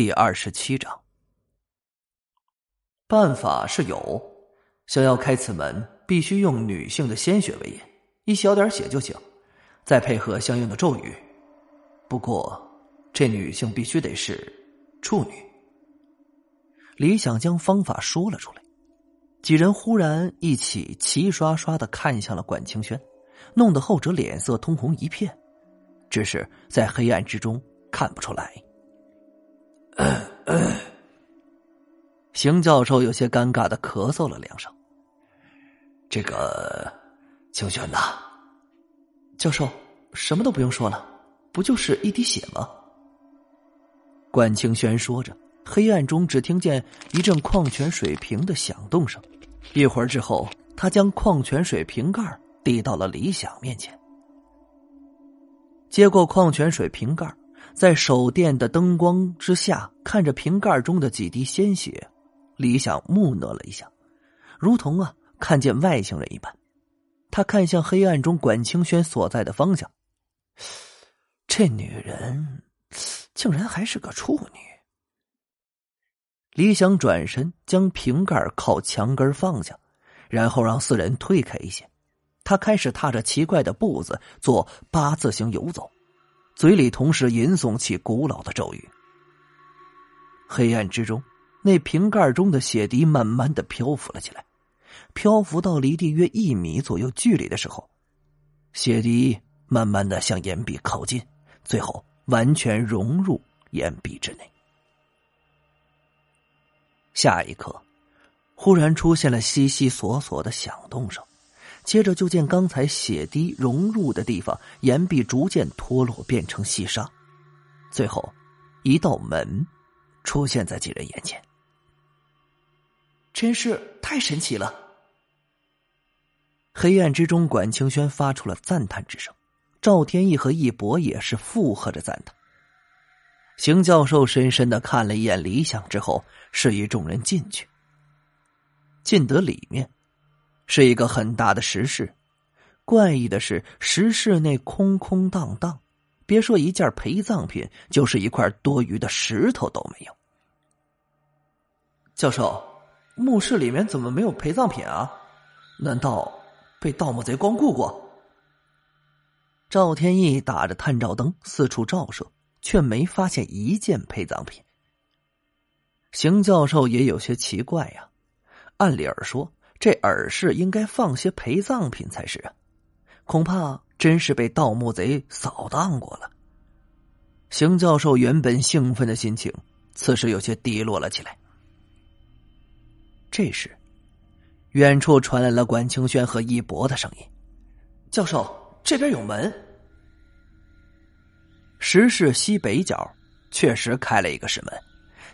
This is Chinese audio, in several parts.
第二十七章。办法是有，想要开此门，必须用女性的鲜血为引，一小点血就行，再配合相应的咒语。不过，这女性必须得是处女。李想将方法说了出来，几人忽然一起齐刷刷的看向了管清轩，弄得后者脸色通红一片，只是在黑暗之中看不出来。邢教授有些尴尬的咳嗽了两声。这个清轩呐，教授什么都不用说了，不就是一滴血吗？管清轩说着，黑暗中只听见一阵矿泉水瓶的响动声。一会儿之后，他将矿泉水瓶盖递到了李想面前，接过矿泉水瓶盖。在手电的灯光之下，看着瓶盖中的几滴鲜血，李想木讷了一下，如同啊看见外星人一般。他看向黑暗中管清轩所在的方向，这女人竟然还是个处女。李想转身将瓶盖靠墙根放下，然后让四人退开一些。他开始踏着奇怪的步子做八字形游走。嘴里同时吟诵起古老的咒语。黑暗之中，那瓶盖中的血滴慢慢的漂浮了起来，漂浮到离地约一米左右距离的时候，血滴慢慢的向岩壁靠近，最后完全融入岩壁之内。下一刻，忽然出现了悉悉索索的响动声。接着就见刚才血滴融入的地方，岩壁逐渐脱落，变成细沙，最后，一道门出现在几人眼前。真是太神奇了！黑暗之中，管清轩发出了赞叹之声，赵天意和一博也是附和着赞叹。邢教授深深的看了一眼李想之后，示意众人进去。进得里面。是一个很大的石室，怪异的是，石室内空空荡荡，别说一件陪葬品，就是一块多余的石头都没有。教授，墓室里面怎么没有陪葬品啊？难道被盗墓贼光顾过？赵天意打着探照灯四处照射，却没发现一件陪葬品。邢教授也有些奇怪呀，按理儿说。这耳饰应该放些陪葬品才是啊，恐怕真是被盗墓贼扫荡过了。邢教授原本兴奋的心情，此时有些低落了起来。这时，远处传来了管清轩和一博的声音：“教授，这边有门。”石室西北角确实开了一个石门，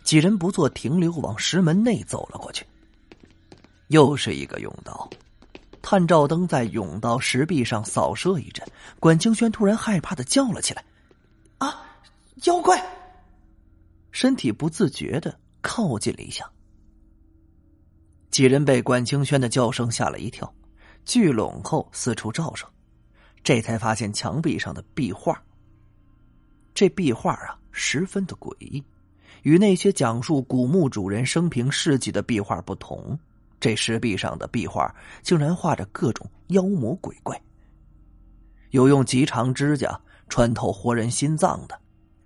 几人不做停留，往石门内走了过去。又是一个甬道，探照灯在甬道石壁上扫射一阵，管清轩突然害怕的叫了起来：“啊，妖怪！”身体不自觉的靠近了一下。几人被管清轩的叫声吓了一跳，聚拢后四处照射，这才发现墙壁上的壁画。这壁画啊，十分的诡异，与那些讲述古墓主人生平事迹的壁画不同。这石壁上的壁画竟然画着各种妖魔鬼怪，有用极长指甲穿透活人心脏的，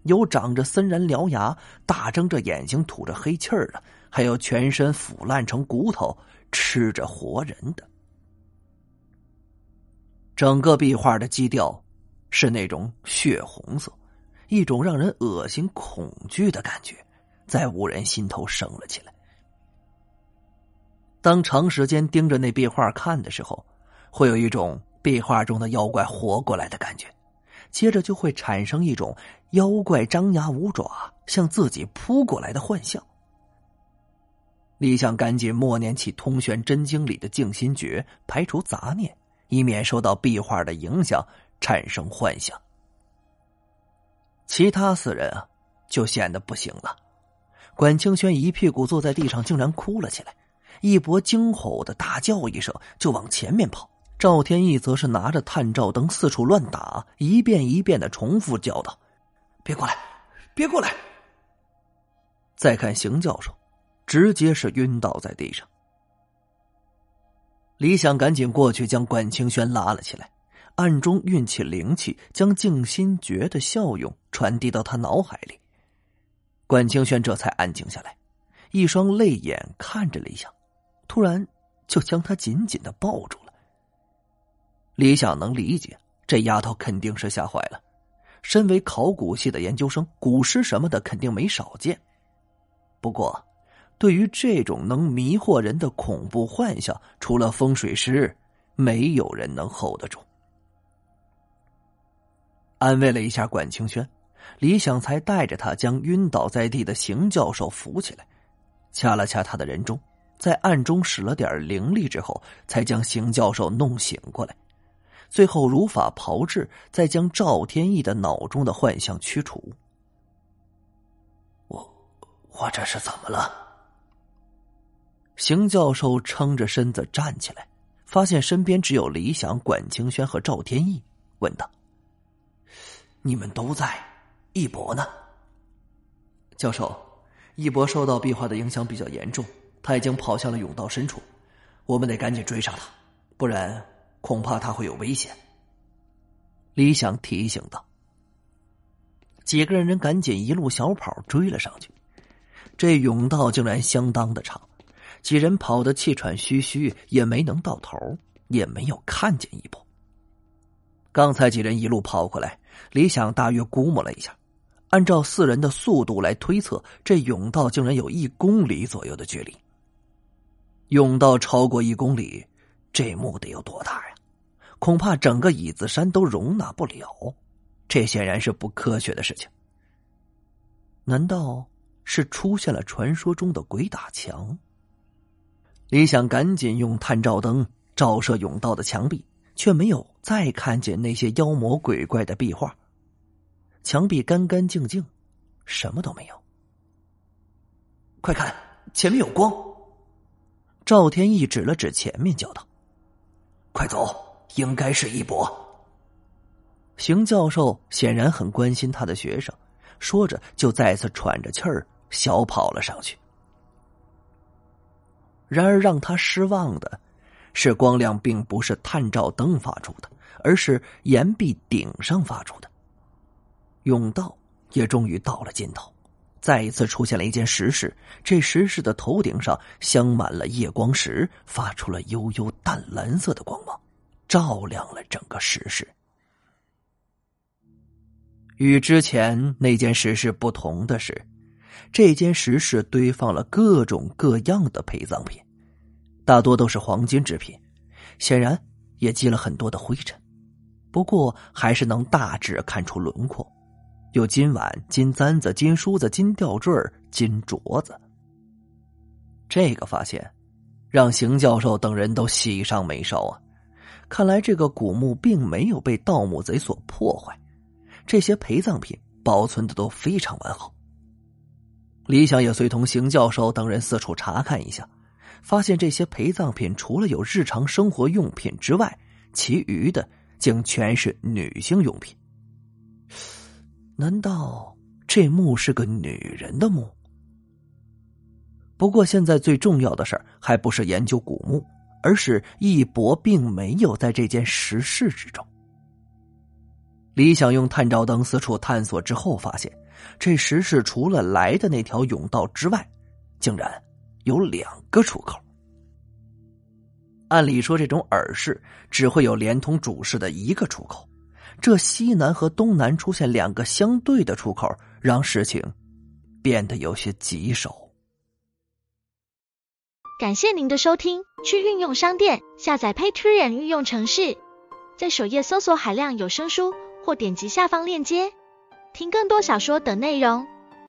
有长着森然獠牙、大睁着眼睛吐着黑气儿的，还有全身腐烂成骨头吃着活人的。整个壁画的基调是那种血红色，一种让人恶心恐惧的感觉，在五人心头升了起来。当长时间盯着那壁画看的时候，会有一种壁画中的妖怪活过来的感觉，接着就会产生一种妖怪张牙舞爪向自己扑过来的幻象。李想赶紧默念起《通玄真经》里的静心诀，排除杂念，以免受到壁画的影响产生幻想。其他四人啊，就显得不行了。管清轩一屁股坐在地上，竟然哭了起来。一博惊吼的大叫一声，就往前面跑。赵天意则是拿着探照灯四处乱打，一遍一遍的重复叫道：“别过来，别过来！”再看邢教授，直接是晕倒在地上。李想赶紧过去将管清轩拉了起来，暗中运起灵气，将静心诀的效用传递到他脑海里。管清轩这才安静下来，一双泪眼看着李想，突然就将他紧紧的抱住了。李想能理解，这丫头肯定是吓坏了。身为考古系的研究生，古尸什么的肯定没少见。不过，对于这种能迷惑人的恐怖幻象，除了风水师，没有人能 hold 得住。安慰了一下管清轩。李想才带着他将晕倒在地的邢教授扶起来，掐了掐他的人中，在暗中使了点灵力之后，才将邢教授弄醒过来。最后如法炮制，再将赵天意的脑中的幻象驱除。我，我这是怎么了？邢教授撑着身子站起来，发现身边只有李想、管清轩和赵天意，问道：“你们都在？”一博呢？教授，一博受到壁画的影响比较严重，他已经跑向了甬道深处，我们得赶紧追上他，不然恐怕他会有危险。李想提醒道。几个人赶紧一路小跑追了上去，这甬道竟然相当的长，几人跑得气喘吁吁，也没能到头，也没有看见一步。刚才几人一路跑过来，李想大约估摸了一下。按照四人的速度来推测，这甬道竟然有一公里左右的距离。甬道超过一公里，这墓得有多大呀？恐怕整个椅子山都容纳不了。这显然是不科学的事情。难道是出现了传说中的鬼打墙？李想赶紧用探照灯照射甬道的墙壁，却没有再看见那些妖魔鬼怪的壁画。墙壁干干净净，什么都没有。快看，前面有光！赵天意指了指前面，叫道：“快走，应该是一博。”邢教授显然很关心他的学生，说着就再次喘着气儿小跑了上去。然而让他失望的是，光亮并不是探照灯发出的，而是岩壁顶上发出的。甬道也终于到了尽头，再一次出现了一件石室。这石室的头顶上镶满了夜光石，发出了幽幽淡蓝色的光芒，照亮了整个石室。与之前那间石室不同的是，这间石室堆放了各种各样的陪葬品，大多都是黄金制品，显然也积了很多的灰尘。不过还是能大致看出轮廓。有金碗、金簪子、金梳子、金吊坠、金镯子。这个发现让邢教授等人都喜上眉梢啊！看来这个古墓并没有被盗墓贼所破坏，这些陪葬品保存的都非常完好。李想也随同邢教授等人四处查看一下，发现这些陪葬品除了有日常生活用品之外，其余的竟全是女性用品。难道这墓是个女人的墓？不过现在最重要的事儿还不是研究古墓，而是义博并没有在这间石室之中。李想用探照灯四处探索之后，发现这石室除了来的那条甬道之外，竟然有两个出口。按理说，这种耳室只会有连通主室的一个出口。这西南和东南出现两个相对的出口，让事情变得有些棘手。感谢您的收听，去运用商店下载 Patreon 运用城市，在首页搜索海量有声书，或点击下方链接听更多小说等内容。